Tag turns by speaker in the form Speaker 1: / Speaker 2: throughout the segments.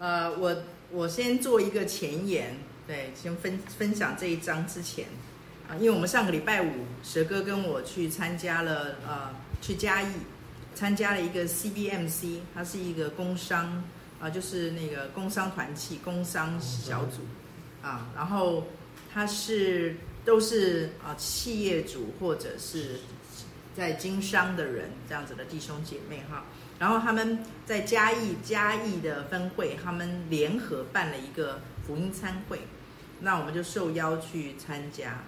Speaker 1: 呃，我我先做一个前言，对，先分分享这一章之前啊，因为我们上个礼拜五，蛇哥跟我去参加了呃，去嘉义参加了一个 CBMC，它是一个工商啊，就是那个工商团契、工商小组啊，然后它是都是啊企业主或者是在经商的人这样子的弟兄姐妹哈。然后他们在嘉义嘉义的分会，他们联合办了一个福音餐会，那我们就受邀去参加。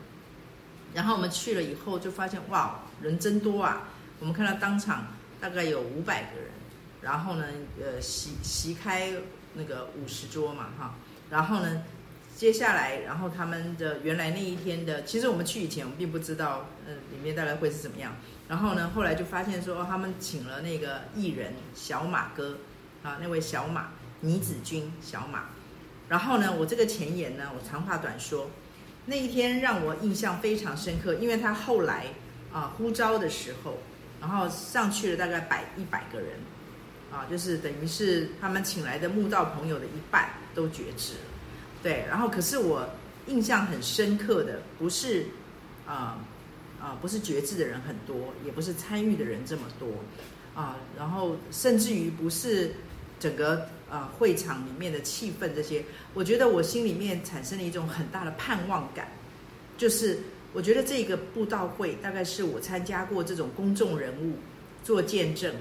Speaker 1: 然后我们去了以后，就发现哇，人真多啊！我们看到当场大概有五百个人，然后呢，呃，席席开那个五十桌嘛，哈。然后呢，接下来，然后他们的原来那一天的，其实我们去以前，我们并不知道，呃，里面大概会是怎么样。然后呢，后来就发现说，他们请了那个艺人小马哥，啊，那位小马倪子君小马。然后呢，我这个前言呢，我长话短说，那一天让我印象非常深刻，因为他后来啊呼召的时候，然后上去了大概百一百个人，啊，就是等于是他们请来的慕道朋友的一半都决志了，对。然后可是我印象很深刻的不是啊。啊，不是觉知的人很多，也不是参与的人这么多，啊，然后甚至于不是整个啊会场里面的气氛这些，我觉得我心里面产生了一种很大的盼望感，就是我觉得这个布道会大概是我参加过这种公众人物做见证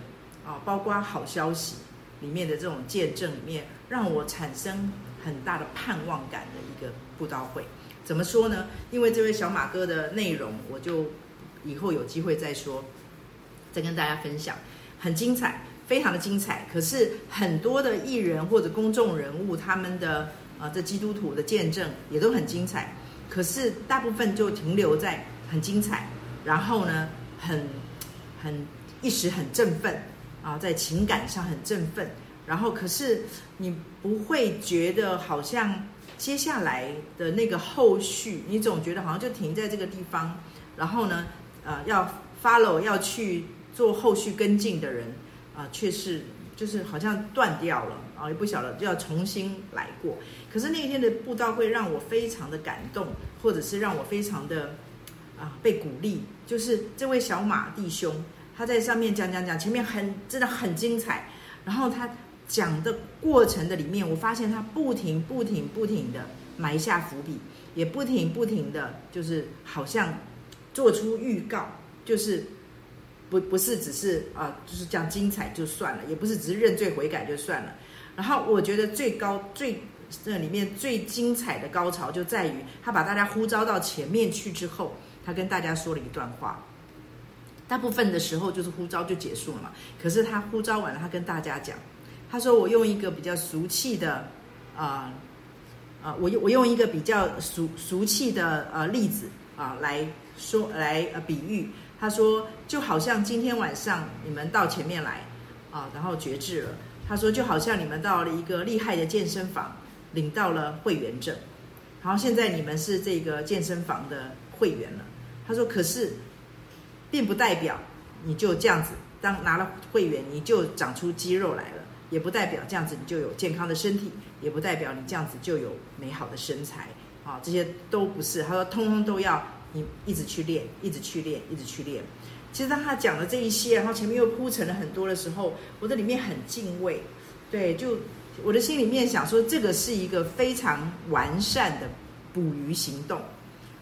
Speaker 1: 啊，包括好消息里面的这种见证里面，让我产生很大的盼望感的一个布道会。怎么说呢？因为这位小马哥的内容，我就以后有机会再说，再跟大家分享，很精彩，非常的精彩。可是很多的艺人或者公众人物，他们的啊，这基督徒的见证也都很精彩。可是大部分就停留在很精彩，然后呢，很很一时很振奋啊，在情感上很振奋，然后可是你不会觉得好像。接下来的那个后续，你总觉得好像就停在这个地方，然后呢，呃，要 follow 要去做后续跟进的人，啊、呃，却是就是好像断掉了啊，也不晓得就要重新来过。可是那一天的布道会让我非常的感动，或者是让我非常的啊、被鼓励，就是这位小马弟兄他在上面讲讲讲，前面很真的很精彩，然后他。讲的过程的里面，我发现他不停、不停、不停的埋下伏笔，也不停、不停的就是好像做出预告，就是不不是只是啊，就是讲精彩就算了，也不是只是认罪悔改就算了。然后我觉得最高、最这里面最精彩的高潮就在于他把大家呼召到前面去之后，他跟大家说了一段话。大部分的时候就是呼召就结束了嘛，可是他呼召完了，他跟大家讲。他说：“我用一个比较俗气的，啊、啊，我用我用一个比较俗俗气的呃例子啊来说来呃比喻。他说，就好像今天晚上你们到前面来啊，然后绝志了。他说，就好像你们到了一个厉害的健身房，领到了会员证，然后现在你们是这个健身房的会员了。他说，可是并不代表你就这样子，当拿了会员你就长出肌肉来了。”也不代表这样子你就有健康的身体，也不代表你这样子就有美好的身材，啊，这些都不是。他说，通通都要你一直去练，一直去练，一直去练。其实当他讲了这一些，然后前面又铺陈了很多的时候，我的里面很敬畏，对，就我的心里面想说，这个是一个非常完善的捕鱼行动，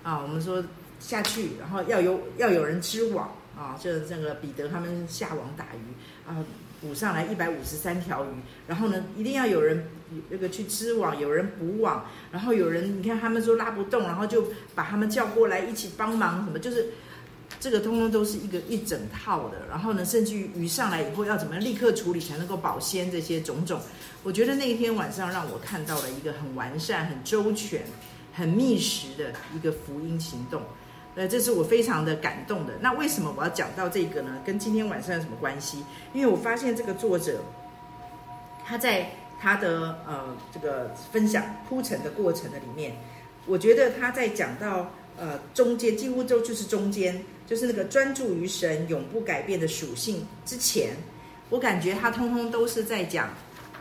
Speaker 1: 啊，我们说下去，然后要有要有人织网，啊，就是这个彼得他们下网打鱼，啊。捕上来一百五十三条鱼，然后呢，一定要有人那个去织网，有人补网，然后有人你看他们说拉不动，然后就把他们叫过来一起帮忙，什么就是这个通通都是一个一整套的。然后呢，甚至于鱼上来以后要怎么样立刻处理才能够保鲜，这些种种，我觉得那一天晚上让我看到了一个很完善、很周全、很密实的一个福音行动。呃，这是我非常的感动的。那为什么我要讲到这个呢？跟今天晚上有什么关系？因为我发现这个作者，他在他的呃这个分享铺陈的过程的里面，我觉得他在讲到呃中间，几乎都就是中间，就是那个专注于神永不改变的属性之前，我感觉他通通都是在讲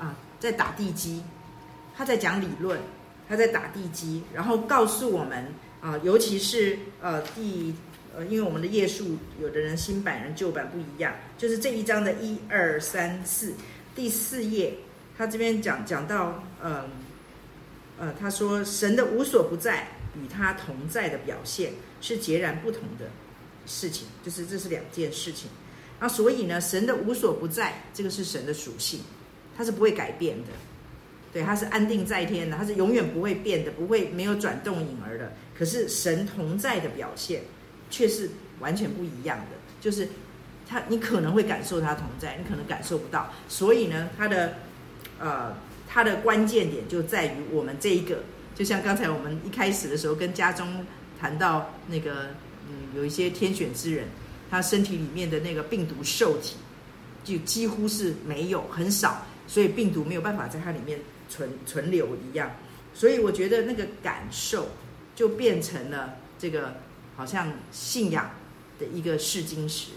Speaker 1: 啊，在打地基他在讲理论，他在打地基，然后告诉我们啊、尤其是呃第呃，因为我们的页数有的人新版人旧版不一样，就是这一章的一二三四第四页，他这边讲讲到嗯呃，他说神的无所不在与他同在的表现是截然不同的事情，就是这是两件事情。那所以呢，神的无所不在，这个是神的属性，它是不会改变的，对，它是安定在天的，它是永远不会变的，不会没有转动影儿的。可是神同在的表现，却是完全不一样的，就是他，你可能会感受他同在，你可能感受不到。所以呢，他的呃，他的关键点就在于我们这一个，就像刚才我们一开始的时候跟家中谈到那个，嗯，有一些天选之人。他身体里面的那个病毒受体，就几乎是没有很少，所以病毒没有办法在它里面存存留一样。所以我觉得那个感受就变成了这个好像信仰的一个试金石。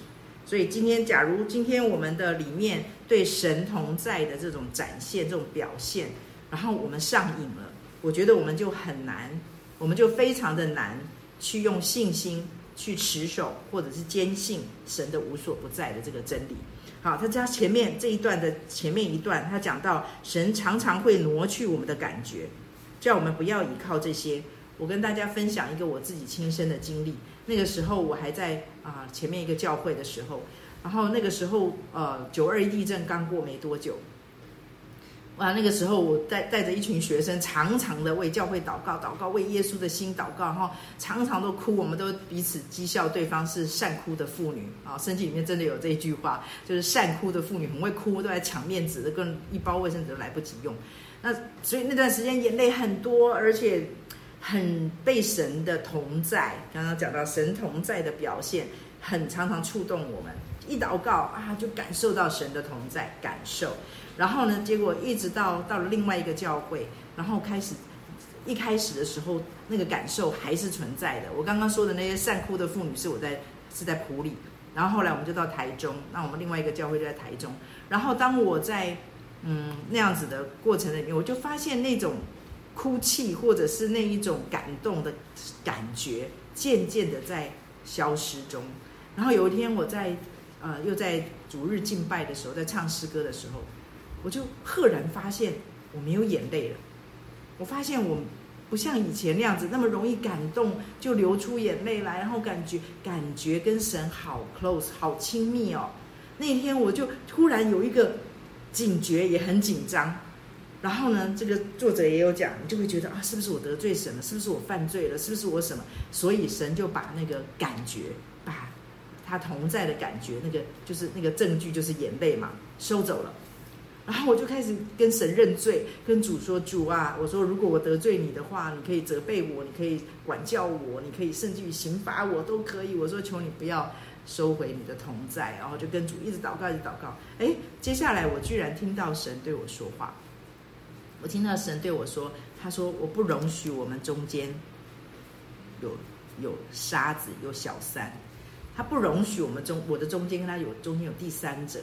Speaker 1: 所以今天，假如今天我们的里面对神同在的这种展现、这种表现，然后我们上瘾了，我觉得我们就很难，我们就非常的难去用信心。去持守或者是坚信神的无所不在的这个真理。好，他家前面这一段的前面一段，他讲到神常常会挪去我们的感觉，叫我们不要依靠这些。我跟大家分享一个我自己亲身的经历。那个时候我还在啊、前面一个教会的时候，然后那个时候呃九二一地震刚过没多久。啊，那个时候我带带着一群学生，常常的为教会祷告，祷告为耶稣的心祷告，哈，常常都哭，我们都彼此讥笑对方是善哭的妇女啊。圣经里面真的有这一句话，就是善哭的妇女很会哭，都在抢面子，跟一包卫生纸都来不及用。那所以那段时间眼泪很多，而且很被神的同在，刚刚讲到神同在的表现，很常常触动我们。一祷告啊，就感受到神的同在，感受。然后呢，结果一直到到了另外一个教会，然后开始，一开始的时候那个感受还是存在的。我刚刚说的那些善哭的妇女是我在是在埔里，然后后来我们就到台中，那我们另外一个教会就在台中。然后当我在嗯那样子的过程里面，我就发现那种哭泣或者是那一种感动的感觉，渐渐的在消失中。然后有一天我在呃又在主日敬拜的时候，在唱诗歌的时候。我就赫然发现我没有眼泪了，我发现我不像以前那样子那么容易感动就流出眼泪来，然后感觉感觉跟神好 close 好亲密哦。那天我就突然有一个警觉，也很紧张。然后呢，这个作者也有讲，你就会觉得啊，是不是我得罪神了？是不是我犯罪了？是不是我什么？所以神就把那个感觉，把他同在的感觉，那个就是那个证据，就是眼泪嘛，收走了。然后我就开始跟神认罪，跟主说：“主啊，我说如果我得罪你的话，你可以责备我，你可以管教我，你可以甚至于刑罚我都可以。我说求你不要收回你的同在。”然后就跟主一直祷告，一直祷告。哎，接下来我居然听到神对我说话，我听到神对我说：“他说我不容许我们中间有有沙子，有小三，他不容许我们中我的中间跟他有中间有第三者。”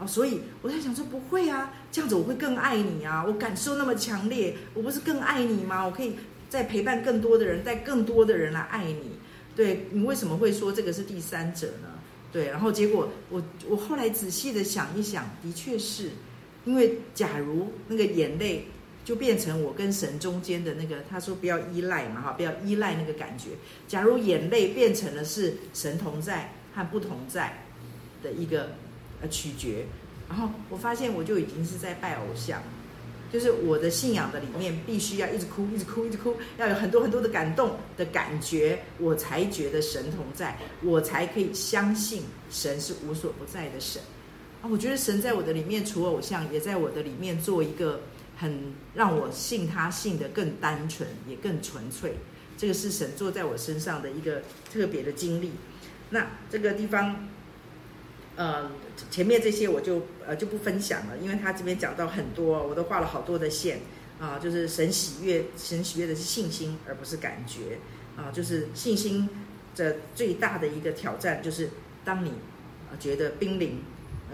Speaker 1: 哦，所以我在想说，不会啊，这样子我会更爱你啊！我感受那么强烈，我不是更爱你吗？我可以再陪伴更多的人，带更多的人来爱你。对，你为什么会说这个是第三者呢？对，然后结果我我后来仔细的想一想，的确是，因为假如那个眼泪就变成我跟神中间的那个，他说不要依赖嘛，哈，不要依赖那个感觉。假如眼泪变成了是神同在和不同在的一个。呃，取决，然后我发现我就已经是在拜偶像，就是我的信仰的里面必须要一直哭，一直哭，一直哭，要有很多很多的感动的感觉，我才觉得神同在，我才可以相信神是无所不在的神啊！我觉得神在我的里面除偶像，也在我的里面做一个很让我信他信的更单纯，也更纯粹。这个是神做在我身上的一个特别的经历。那这个地方。呃，前面这些我就呃就不分享了，因为他这边讲到很多，我都画了好多的线啊，就是神喜悦，神喜悦的是信心，而不是感觉啊，就是信心的最大的一个挑战，就是当你觉得濒临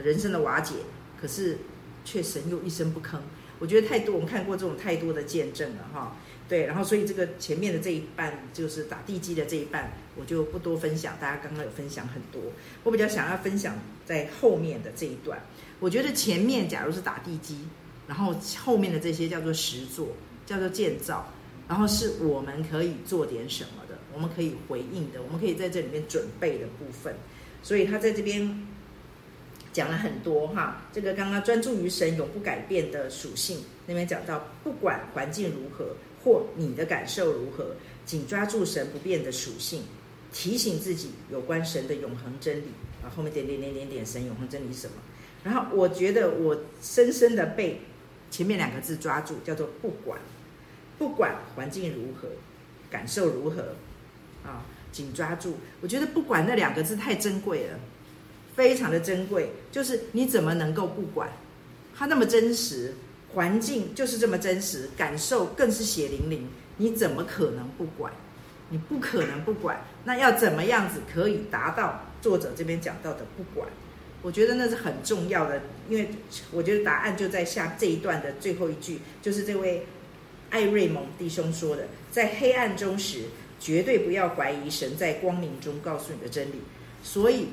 Speaker 1: 人生的瓦解，可是却神又一声不吭，我觉得太多，我们看过这种太多的见证了哈。对，然后所以这个前面的这一半就是打地基的这一半，我就不多分享。大家刚刚有分享很多，我比较想要分享在后面的这一段。我觉得前面假如是打地基，然后后面的这些叫做实作，叫做建造，然后是我们可以做点什么的，我们可以回应的，我们可以在这里面准备的部分。所以他在这边讲了很多哈，这个刚刚专注于神永不改变的属性，那边讲到不管环境如何。或你的感受如何，紧抓住神不变的属性，提醒自己有关神的永恒真理啊。后面点点点点点，神永恒真理是什么？然后我觉得我深深的被前面两个字抓住，叫做不管，不管环境如何，感受如何啊，紧抓住。我觉得不管那两个字太珍贵了，非常的珍贵。就是你怎么能够不管？它那么真实。环境就是这么真实，感受更是血淋淋，你怎么可能不管？你不可能不管。那要怎么样子可以达到作者这边讲到的不管？我觉得那是很重要的，因为我觉得答案就在下这一段的最后一句，就是这位艾瑞蒙弟兄说的：在黑暗中时，绝对不要怀疑神在光明中告诉你的真理。所以。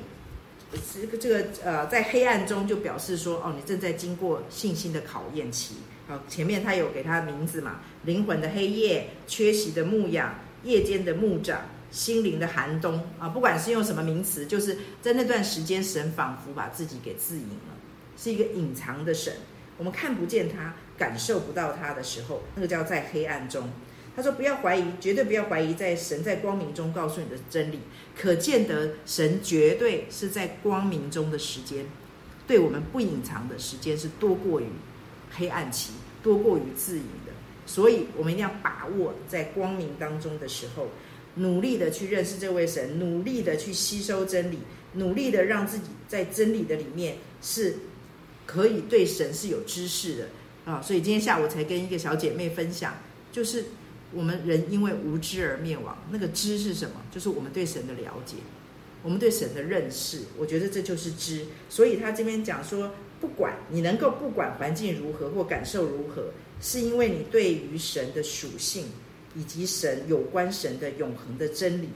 Speaker 1: 这个这个呃，在黑暗中就表示说，哦，你正在经过信心的考验期。好，前面他有给他名字嘛，灵魂的黑夜、缺席的牧养、夜间的牧长、心灵的寒冬啊。不管是用什么名词，就是在那段时间，神仿佛把自己给自隐了，是一个隐藏的神，我们看不见他，感受不到他的时候，那个叫在黑暗中。他说：“不要怀疑，绝对不要怀疑，在神在光明中告诉你的真理，可见得神绝对是在光明中的时间，对我们不隐藏的时间是多过于黑暗期，多过于自隐的。所以，我们一定要把握在光明当中的时候，努力的去认识这位神，努力的去吸收真理，努力的让自己在真理的里面是可以对神是有知识的啊。所以今天下午才跟一个小姐妹分享，就是。”我们人因为无知而灭亡，那个知是什么？就是我们对神的了解，我们对神的认识。我觉得这就是知。所以他这边讲说，不管你能够不管环境如何或感受如何，是因为你对于神的属性以及神有关神的永恒的真理，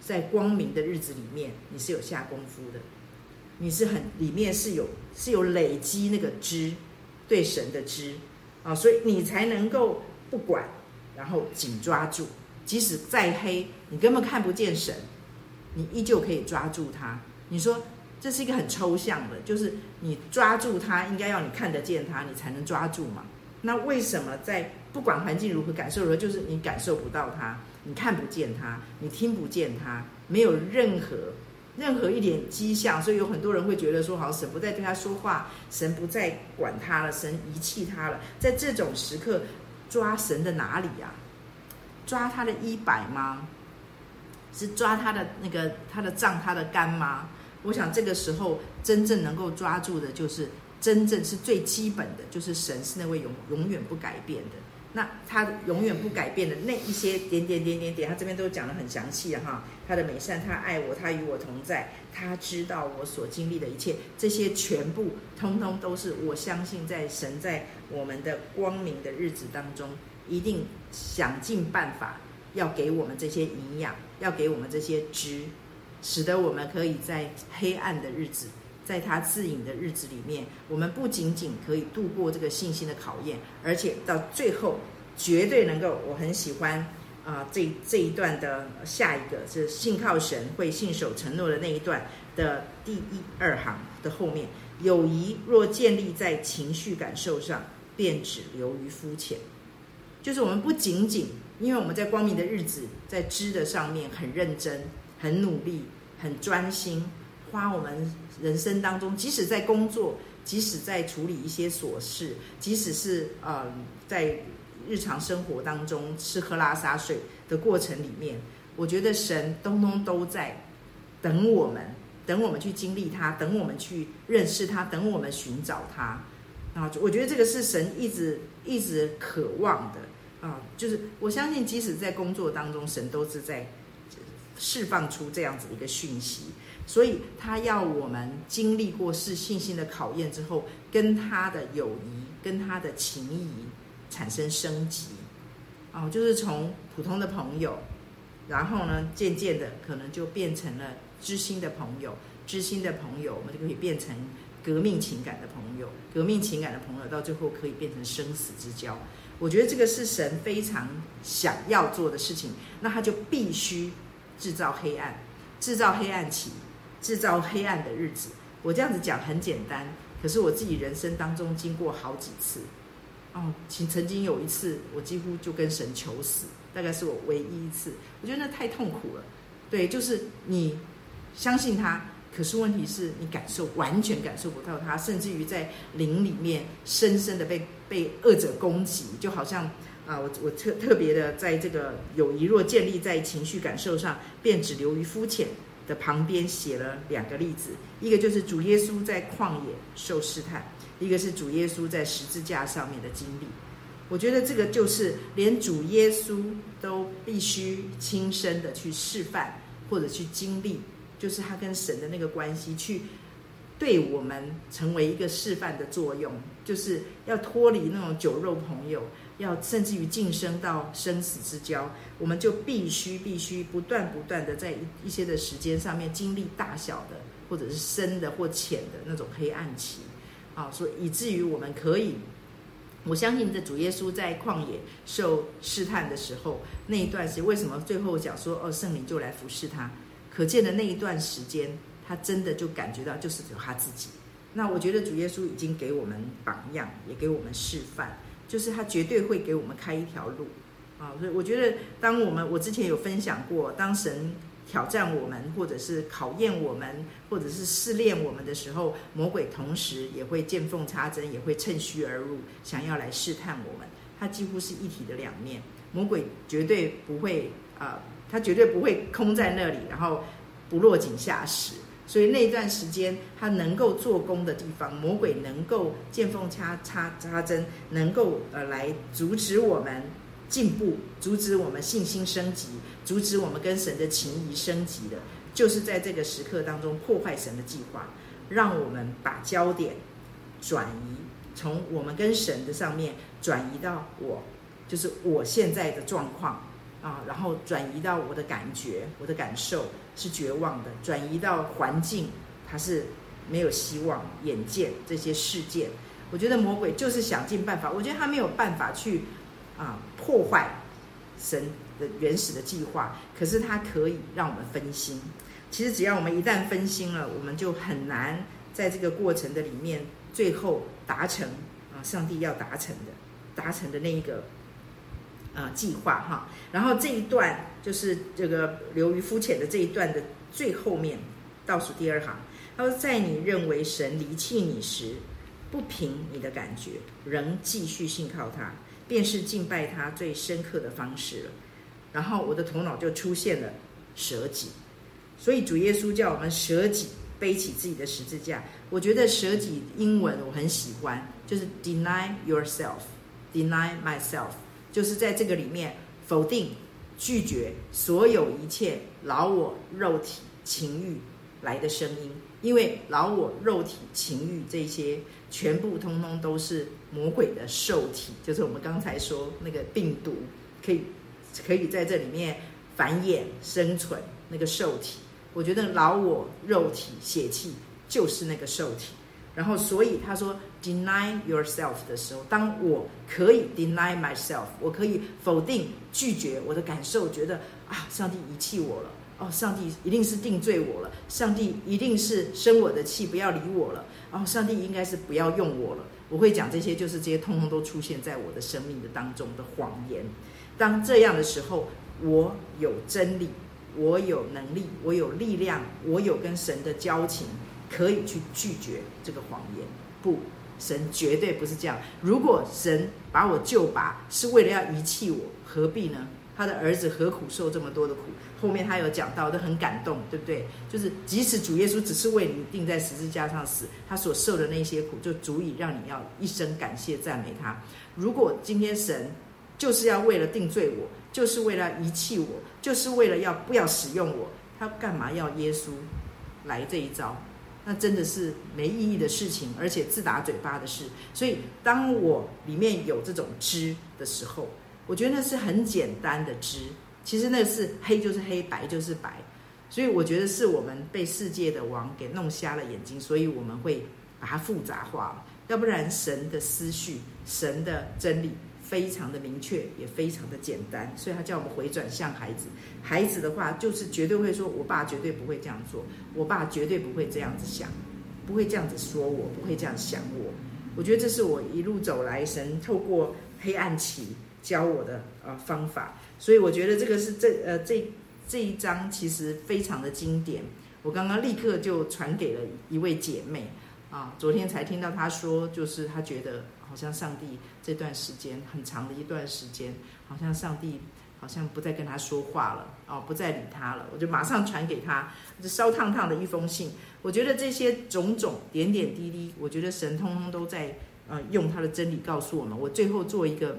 Speaker 1: 在光明的日子里面，你是有下功夫的，你是很里面是有是有累积那个知，对神的知啊，所以你才能够不管。然后紧抓住，即使再黑，你根本看不见神，你依旧可以抓住他。你说这是一个很抽象的，就是你抓住他，应该要你看得见他，你才能抓住嘛。那为什么在不管环境如何，感受如何，就是你感受不到他，你看不见他，你听不见他，没有任何任何一点迹象，所以有很多人会觉得说，好，神不再对他说话，神不再管他了，神遗弃他了。在这种时刻。抓神的哪里呀、抓他的衣摆吗？是抓他的那个他的脏、他的肝吗？我想这个时候真正能够抓住的，就是真正是最基本的，就是神是那位永永远不改变的。那他永远不改变的那一些点点点点点，他这边都讲的很详细了哈。他的美善，他爱我，他与我同在，他知道我所经历的一切，这些全部通通都是我相信，在神在我们的光明的日子当中，一定想尽办法要给我们这些营养，要给我们这些知，使得我们可以在黑暗的日子，在他自隐的日子里面，我们不仅仅可以度过这个信心的考验，而且到最后绝对能够，我很喜欢。啊，这这一段的下一个是信靠神会信守承诺的那一段的第一二行的后面，友谊若建立在情绪感受上，便只流于肤浅。就是我们不仅仅因为我们在光明的日子，在知的上面很认真、很努力、很专心，花我们人生当中，即使在工作，即使在处理一些琐事，即使是呃在。日常生活当中吃喝拉撒睡的过程里面，我觉得神通通都在等我们，等我们去经历他，等我们去认识他，等我们寻找他啊！我觉得这个是神一直一直渴望的啊！就是我相信，即使在工作当中，神都是在释放出这样子一个讯息，所以他要我们经历过是信心的考验之后，跟他的友谊。跟他的情谊产生升级，哦，就是从普通的朋友，然后呢，渐渐的可能就变成了知心的朋友，知心的朋友，我们就可以变成革命情感的朋友，革命情感的朋友到最后可以变成生死之交。我觉得这个是神非常想要做的事情，那他就必须制造黑暗，制造黑暗期，制造黑暗的日子。我这样子讲很简单。可是我自己人生当中经过好几次，哦，曾曾经有一次，我几乎就跟神求死，大概是我唯一一次。我觉得那太痛苦了。对，就是你相信他，可是问题是你感受完全感受不到他，甚至于在灵里面深深的被被恶者攻击，就好像啊，我我特特别的在这个友谊若建立在情绪感受上，便只流于肤浅。的旁边写了两个例子，一个就是主耶稣在旷野受试探，一个是主耶稣在十字架上面的经历。我觉得这个就是连主耶稣都必须亲身的去示范或者去经历，就是他跟神的那个关系，去对我们成为一个示范的作用，就是要脱离那种酒肉朋友。要甚至于晋升到生死之交，我们就必须必须不断不断的在一一些的时间上面经历大小的，或者是深的或浅的那种黑暗期，啊，所以以至于我们可以，我相信这主耶稣在旷野受试探的时候，那一段时间为什么最后讲说哦圣灵就来服侍他，可见的那一段时间，他真的就感觉到就是有他自己。那我觉得主耶稣已经给我们榜样，也给我们示范。就是他绝对会给我们开一条路，啊，所以我觉得，当我们我之前有分享过，当神挑战我们，或者是考验我们，或者是试炼我们的时候，魔鬼同时也会见缝插针，也会趁虚而入，想要来试探我们。他几乎是一体的两面，魔鬼绝对不会啊，他绝对不会空在那里，然后不落井下石。所以那段时间，他能够做工的地方，魔鬼能够见缝插插插针，能够呃来阻止我们进步，阻止我们信心升级，阻止我们跟神的情谊升级的，就是在这个时刻当中破坏神的计划，让我们把焦点转移，从我们跟神的上面转移到我，就是我现在的状况。啊，然后转移到我的感觉，我的感受是绝望的；转移到环境，它是没有希望。眼见这些事件，我觉得魔鬼就是想尽办法。我觉得他没有办法去啊破坏神的原始的计划，可是它可以让我们分心。其实只要我们一旦分心了，我们就很难在这个过程的里面最后达成啊上帝要达成的达成的那一个。啊，计划哈，然后这一段就是这个流于肤浅的这一段的最后面倒数第二行，他说：“在你认为神离弃你时，不凭你的感觉，仍继续信靠他，便是敬拜他最深刻的方式了。”然后我的头脑就出现了舍己，所以主耶稣叫我们舍己，背起自己的十字架。我觉得舍己英文我很喜欢，就是 deny yourself，deny myself。就是在这个里面否定、拒绝所有一切老我肉体情欲来的声音，因为老我肉体情欲这些全部通通都是魔鬼的受体，就是我们刚才说那个病毒可以可以在这里面繁衍生存那个受体。我觉得老我肉体血气就是那个受体。然后，所以他说 “deny yourself” 的时候，当我可以 deny myself，我可以否定、拒绝我的感受，觉得啊，上帝遗弃我了，哦，上帝一定是定罪我了，上帝一定是生我的气，不要理我了，哦，上帝应该是不要用我了。我会讲这些，就是这些通通都出现在我的生命的当中的谎言。当这样的时候，我有真理，我有能力，我有力量，我有跟神的交情。可以去拒绝这个谎言，不，神绝对不是这样。如果神把我救拔是为了要遗弃我，何必呢？他的儿子何苦受这么多的苦？后面他有讲到，都很感动，对不对？就是即使主耶稣只是为你钉在十字架上死，他所受的那些苦，就足以让你要一生感谢赞美他。如果今天神就是要为了定罪我，就是为了遗弃我，就是为了要不要使用我，他干嘛要耶稣来这一招？那真的是没意义的事情，而且自打嘴巴的事。所以，当我里面有这种知的时候，我觉得那是很简单的知。其实那是黑就是黑，白就是白。所以，我觉得是我们被世界的王给弄瞎了眼睛，所以我们会把它复杂化了。要不然，神的思绪、神的真理非常的明确，也非常的简单。所以他叫我们回转向孩子。孩子的话，就是绝对会说：“我爸绝对不会这样做，我爸绝对不会这样子想，不会这样子说我，不会这样想我。”我觉得这是我一路走来神透过黑暗期教我的呃方法。所以我觉得这个是这呃这这一章其实非常的经典。我刚刚立刻就传给了一位姐妹啊，昨天才听到她说，就是她觉得好像上帝这段时间很长的一段时间，好像上帝。好像不再跟他说话了哦，不再理他了。我就马上传给他，这烧烫烫的一封信。我觉得这些种种点点滴滴，我觉得神通通都在呃用他的真理告诉我们。我最后做一个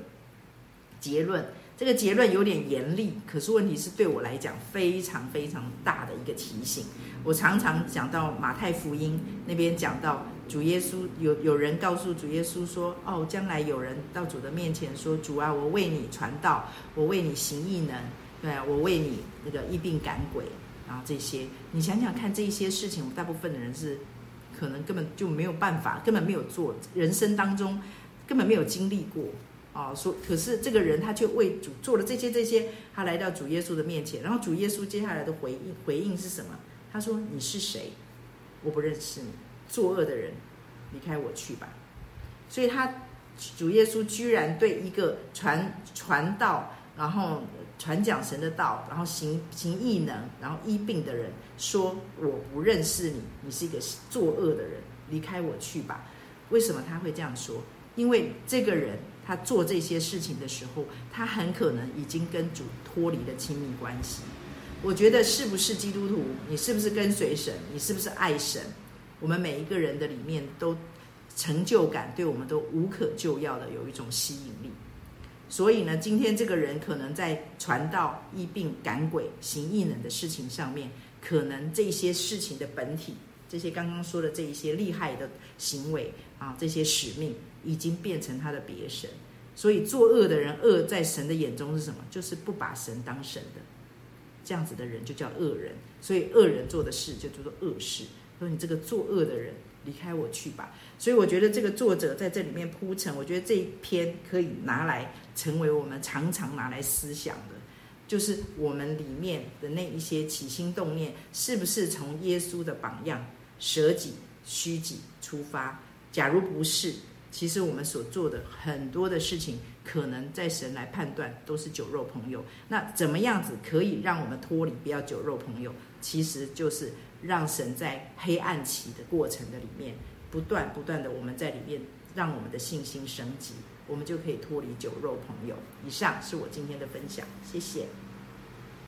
Speaker 1: 结论，这个结论有点严厉，可是问题是对我来讲非常非常大的一个提醒。我常常讲到马太福音那边讲到。主耶稣有有人告诉主耶稣说：“哦，将来有人到主的面前说，主啊，我为你传道，我为你行异能，对，我为你那个医病赶鬼，然后这些，你想想看，这些事情我，大部分的人是可能根本就没有办法，根本没有做，人生当中根本没有经历过哦。说，可是这个人他却为主做了这些这些，他来到主耶稣的面前，然后主耶稣接下来的回应回应是什么？他说：你是谁？我不认识你。”作恶的人，离开我去吧。所以他主耶稣居然对一个传传道，然后传讲神的道，然后行行异能，然后医病的人说：“我不认识你，你是一个作恶的人，离开我去吧。”为什么他会这样说？因为这个人他做这些事情的时候，他很可能已经跟主脱离了亲密关系。我觉得是不是基督徒？你是不是跟随神？你是不是爱神？我们每一个人的里面都成就感，对我们都无可救药的有一种吸引力。所以呢，今天这个人可能在传道、医病、赶鬼、行异能的事情上面，可能这些事情的本体，这些刚刚说的这一些厉害的行为啊，这些使命已经变成他的别神。所以作恶的人，恶在神的眼中是什么？就是不把神当神的，这样子的人就叫恶人。所以恶人做的事就叫做恶事。说你这个作恶的人，离开我去吧。所以我觉得这个作者在这里面铺陈，我觉得这一篇可以拿来成为我们常常拿来思想的，就是我们里面的那一些起心动念，是不是从耶稣的榜样舍己虚己出发？假如不是，其实我们所做的很多的事情，可能在神来判断都是酒肉朋友。那怎么样子可以让我们脱离不要酒肉朋友？其实就是。让神在黑暗期的过程的里面，不断不断的，我们在里面让我们的信心升级，我们就可以脱离酒肉朋友。以上是我今天的分享，谢谢。